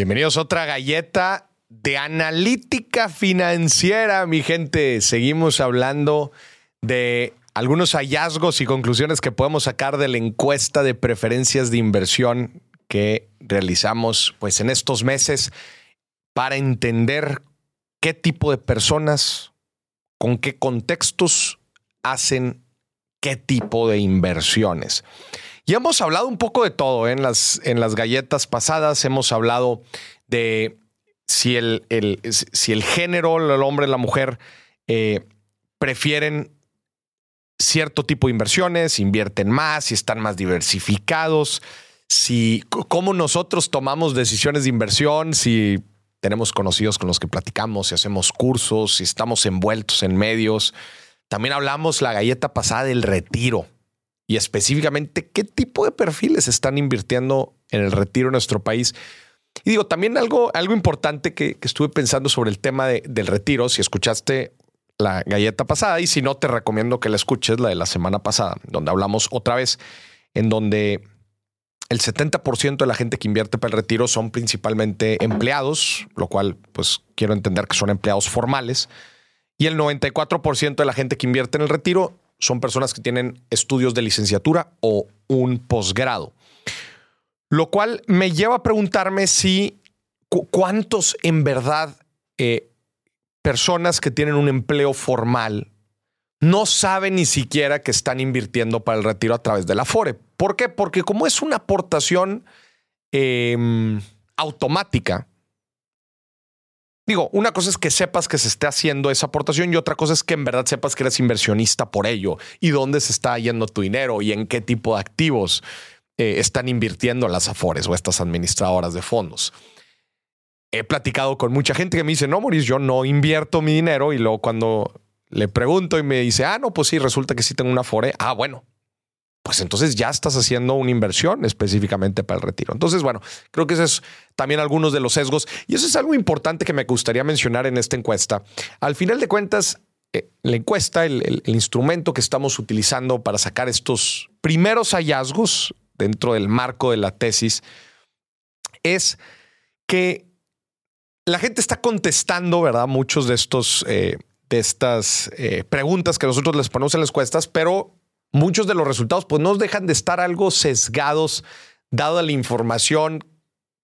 Bienvenidos a otra galleta de analítica financiera, mi gente. Seguimos hablando de algunos hallazgos y conclusiones que podemos sacar de la encuesta de preferencias de inversión que realizamos pues en estos meses para entender qué tipo de personas, con qué contextos hacen qué tipo de inversiones. Y hemos hablado un poco de todo ¿eh? en, las, en las galletas pasadas. Hemos hablado de si el, si el género, el hombre, la mujer, eh, prefieren cierto tipo de inversiones, invierten más, si están más diversificados, si cómo nosotros tomamos decisiones de inversión, si tenemos conocidos con los que platicamos, si hacemos cursos, si estamos envueltos en medios. También hablamos la galleta pasada del retiro y específicamente qué tipo de perfiles están invirtiendo en el retiro en nuestro país. Y digo, también algo, algo importante que, estuve pensando sobre el tema del retiro, si escuchaste la galleta pasada y si no, te recomiendo que la escuches, la de la semana pasada, donde hablamos otra vez, en donde el 70% de la gente que invierte para el retiro son principalmente empleados, lo cual pues quiero entender que son empleados formales, y el 94% de la gente que invierte en el retiro son personas que tienen estudios de licenciatura o un posgrado. Lo cual me lleva a preguntarme si cuántos en verdad eh, personas que tienen un empleo formal no saben ni siquiera que están invirtiendo para el retiro a través de la FORE. ¿Por qué? Porque como es una aportación em, automática, Digo, una cosa es que sepas que se esté haciendo esa aportación y otra cosa es que en verdad sepas que eres inversionista por ello y dónde se está yendo tu dinero y en qué tipo de activos eh, están invirtiendo las Afores o estas administradoras de fondos. He platicado con mucha gente que me dice, no, Maurice, yo no invierto mi dinero y luego cuando le pregunto y me dice, ah, no, pues sí, resulta que sí tengo una Afore. Ah, bueno, pues entonces ya estás haciendo una inversión específicamente para el retiro. Entonces, bueno, creo que ese es también algunos de los sesgos y eso es algo importante que me gustaría mencionar en esta encuesta. Al final de cuentas, eh, la encuesta, el, instrumento que estamos utilizando para sacar estos primeros hallazgos dentro del marco de la tesis es que la gente está contestando, ¿verdad? Muchos de estos, eh, de estas eh, preguntas que nosotros les ponemos en las encuestas, pero muchos de los resultados pues no dejan de estar algo sesgados dada la información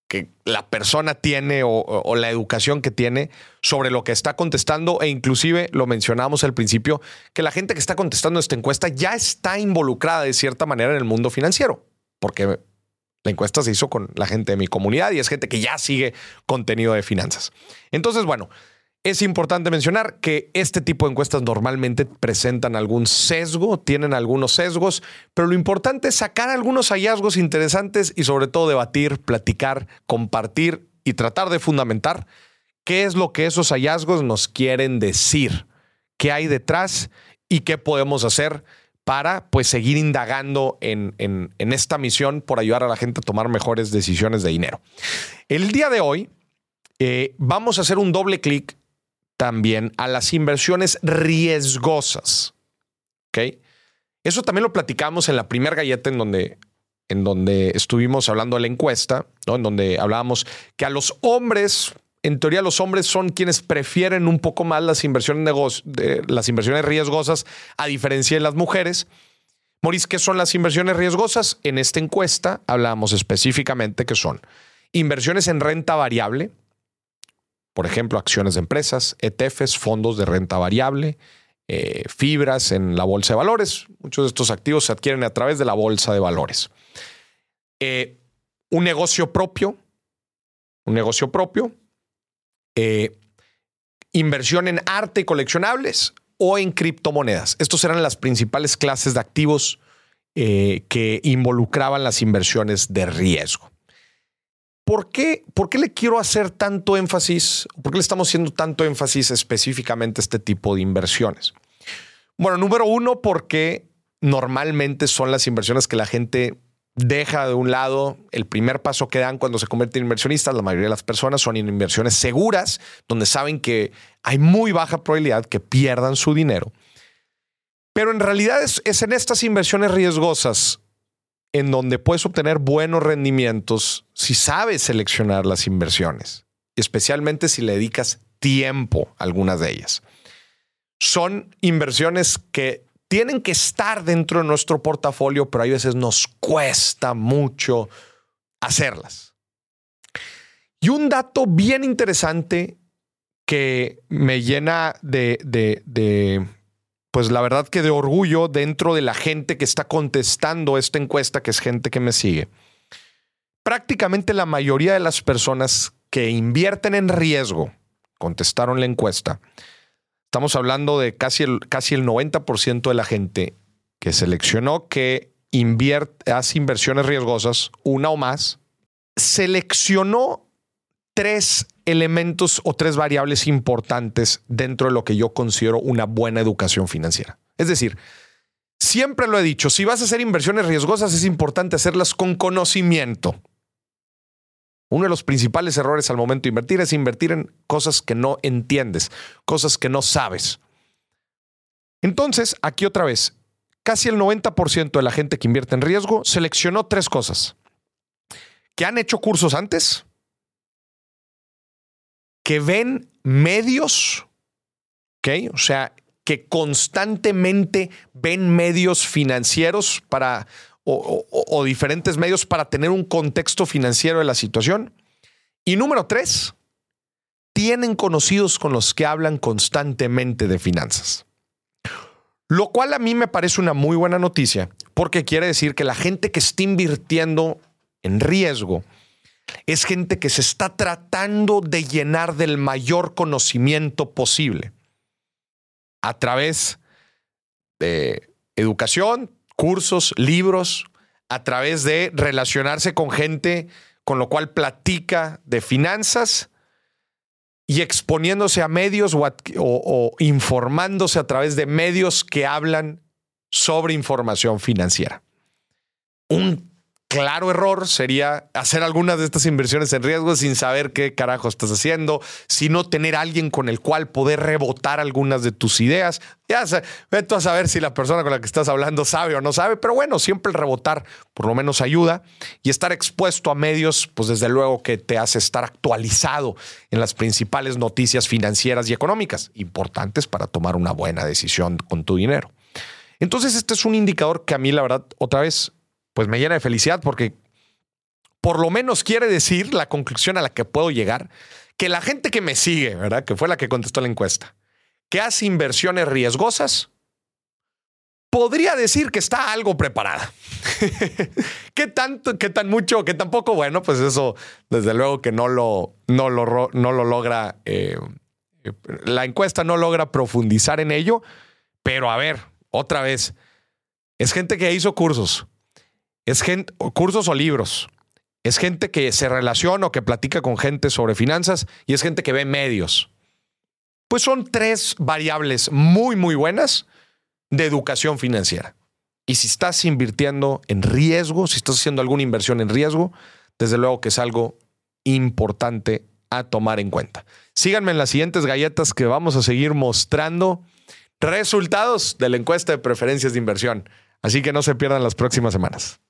que la persona tiene o, la educación que tiene sobre lo que está contestando e inclusive lo mencionamos al principio que la gente que está contestando esta encuesta ya está involucrada de cierta manera en el mundo financiero porque la encuesta se hizo con la gente de mi comunidad y es gente que ya sigue contenido de finanzas. Entonces, bueno, es importante mencionar que este tipo de encuestas normalmente presentan algún sesgo, tienen algunos sesgos, pero lo importante es sacar algunos hallazgos interesantes y sobre todo debatir, platicar, compartir y tratar de fundamentar qué es lo que esos hallazgos nos quieren decir, qué hay detrás y qué podemos hacer para pues seguir indagando en, en, esta misión por ayudar a la gente a tomar mejores decisiones de dinero. El día de hoy eh, vamos a hacer un doble clic también a las inversiones riesgosas. ¿Ok? Eso también lo platicamos en la primera galleta en donde, en donde estuvimos hablando de la encuesta, en donde hablábamos que a los hombres, en teoría los hombres son quienes prefieren un poco más las inversiones, de, las inversiones riesgosas a diferencia de las mujeres. Maurice, ¿qué son las inversiones riesgosas? En esta encuesta hablábamos específicamente que son inversiones en renta variable, por ejemplo, acciones de empresas, ETFs, fondos de renta variable, eh, fibras en la bolsa de valores. Muchos de estos activos se adquieren a través de la bolsa de valores. Eh, un negocio propio, un negocio propio, eh, inversión en arte y coleccionables o en criptomonedas. Estos eran las principales clases de activos que involucraban las inversiones de riesgo. ¿Por qué, ¿Por qué le quiero hacer tanto énfasis? ¿Por qué le estamos haciendo tanto énfasis específicamente a este tipo de inversiones? Bueno, número uno, porque normalmente son las inversiones que la gente deja de un lado. El primer paso que dan cuando se convierten en inversionistas, la mayoría de las personas son inversiones seguras, donde saben que hay muy baja probabilidad que pierdan su dinero. Pero en realidad es en estas inversiones riesgosas en donde puedes obtener buenos rendimientos si sabes seleccionar las inversiones, especialmente si le dedicas tiempo a algunas de ellas. Son inversiones que tienen que estar dentro de nuestro portafolio, pero a veces nos cuesta mucho hacerlas. Y un dato bien interesante que me llena de, de, pues la verdad que de orgullo dentro de la gente que está contestando esta encuesta, que es gente que me sigue. Prácticamente la mayoría de las personas que invierten en riesgo contestaron la encuesta. Estamos hablando de casi el, casi el 90% de la gente que seleccionó que invierte, hace inversiones riesgosas, una o más, seleccionó tres elementos o tres variables importantes dentro de lo que yo considero una buena educación financiera. Es decir, siempre lo he dicho, si vas a hacer inversiones riesgosas es importante hacerlas con conocimiento. Uno de los principales errores al momento de invertir es invertir en cosas que no entiendes, cosas que no sabes. Entonces, aquí otra vez, casi el 90% de la gente que invierte en riesgo seleccionó tres cosas. Que han hecho cursos antes, que ven medios. O sea, que constantemente ven medios financieros para, o, diferentes medios para tener un contexto financiero de la situación. Y número tres, tienen conocidos con los que hablan constantemente de finanzas. Lo cual a mí me parece una muy buena noticia, porque quiere decir que la gente que está invirtiendo en riesgo es gente que se está tratando de llenar del mayor conocimiento posible a través de educación, cursos, libros, a través de relacionarse con gente con lo cual platica de finanzas y exponiéndose a medios o, informándose a través de medios que hablan sobre información financiera. Un claro error sería hacer algunas de estas inversiones en riesgo sin saber qué carajo estás haciendo, sino tener alguien con el cual poder rebotar algunas de tus ideas. Ya sé, vete a saber si la persona con la que estás hablando sabe o no sabe, pero bueno, siempre el rebotar por lo menos ayuda y estar expuesto a medios, pues desde luego que te hace estar actualizado en las principales noticias financieras y económicas, importantes para tomar una buena decisión con tu dinero. Entonces, este es un indicador que a mí, la verdad, otra vez pues me llena de felicidad porque por lo menos quiere decir la conclusión a la que puedo llegar, que la gente que me sigue, ¿verdad? Que fue la que contestó la encuesta, que hace inversiones riesgosas, podría decir que está algo preparada. ¿Qué tanto, qué tan mucho, qué tan poco? Bueno, pues eso desde luego que no lo, no lo, no lo logra, eh, la encuesta no logra profundizar en ello, pero a ver, otra vez, es gente que hizo cursos, es gente, cursos o libros. Es gente que se relaciona o que platica con gente sobre finanzas y es gente que ve medios. Pues son tres variables muy, muy buenas de educación financiera. Y si estás invirtiendo en riesgo, si estás haciendo alguna inversión en riesgo, desde luego que es algo importante a tomar en cuenta. Síganme en las siguientes galletas que vamos a seguir mostrando resultados de la encuesta de preferencias de inversión. Así que no se pierdan las próximas semanas.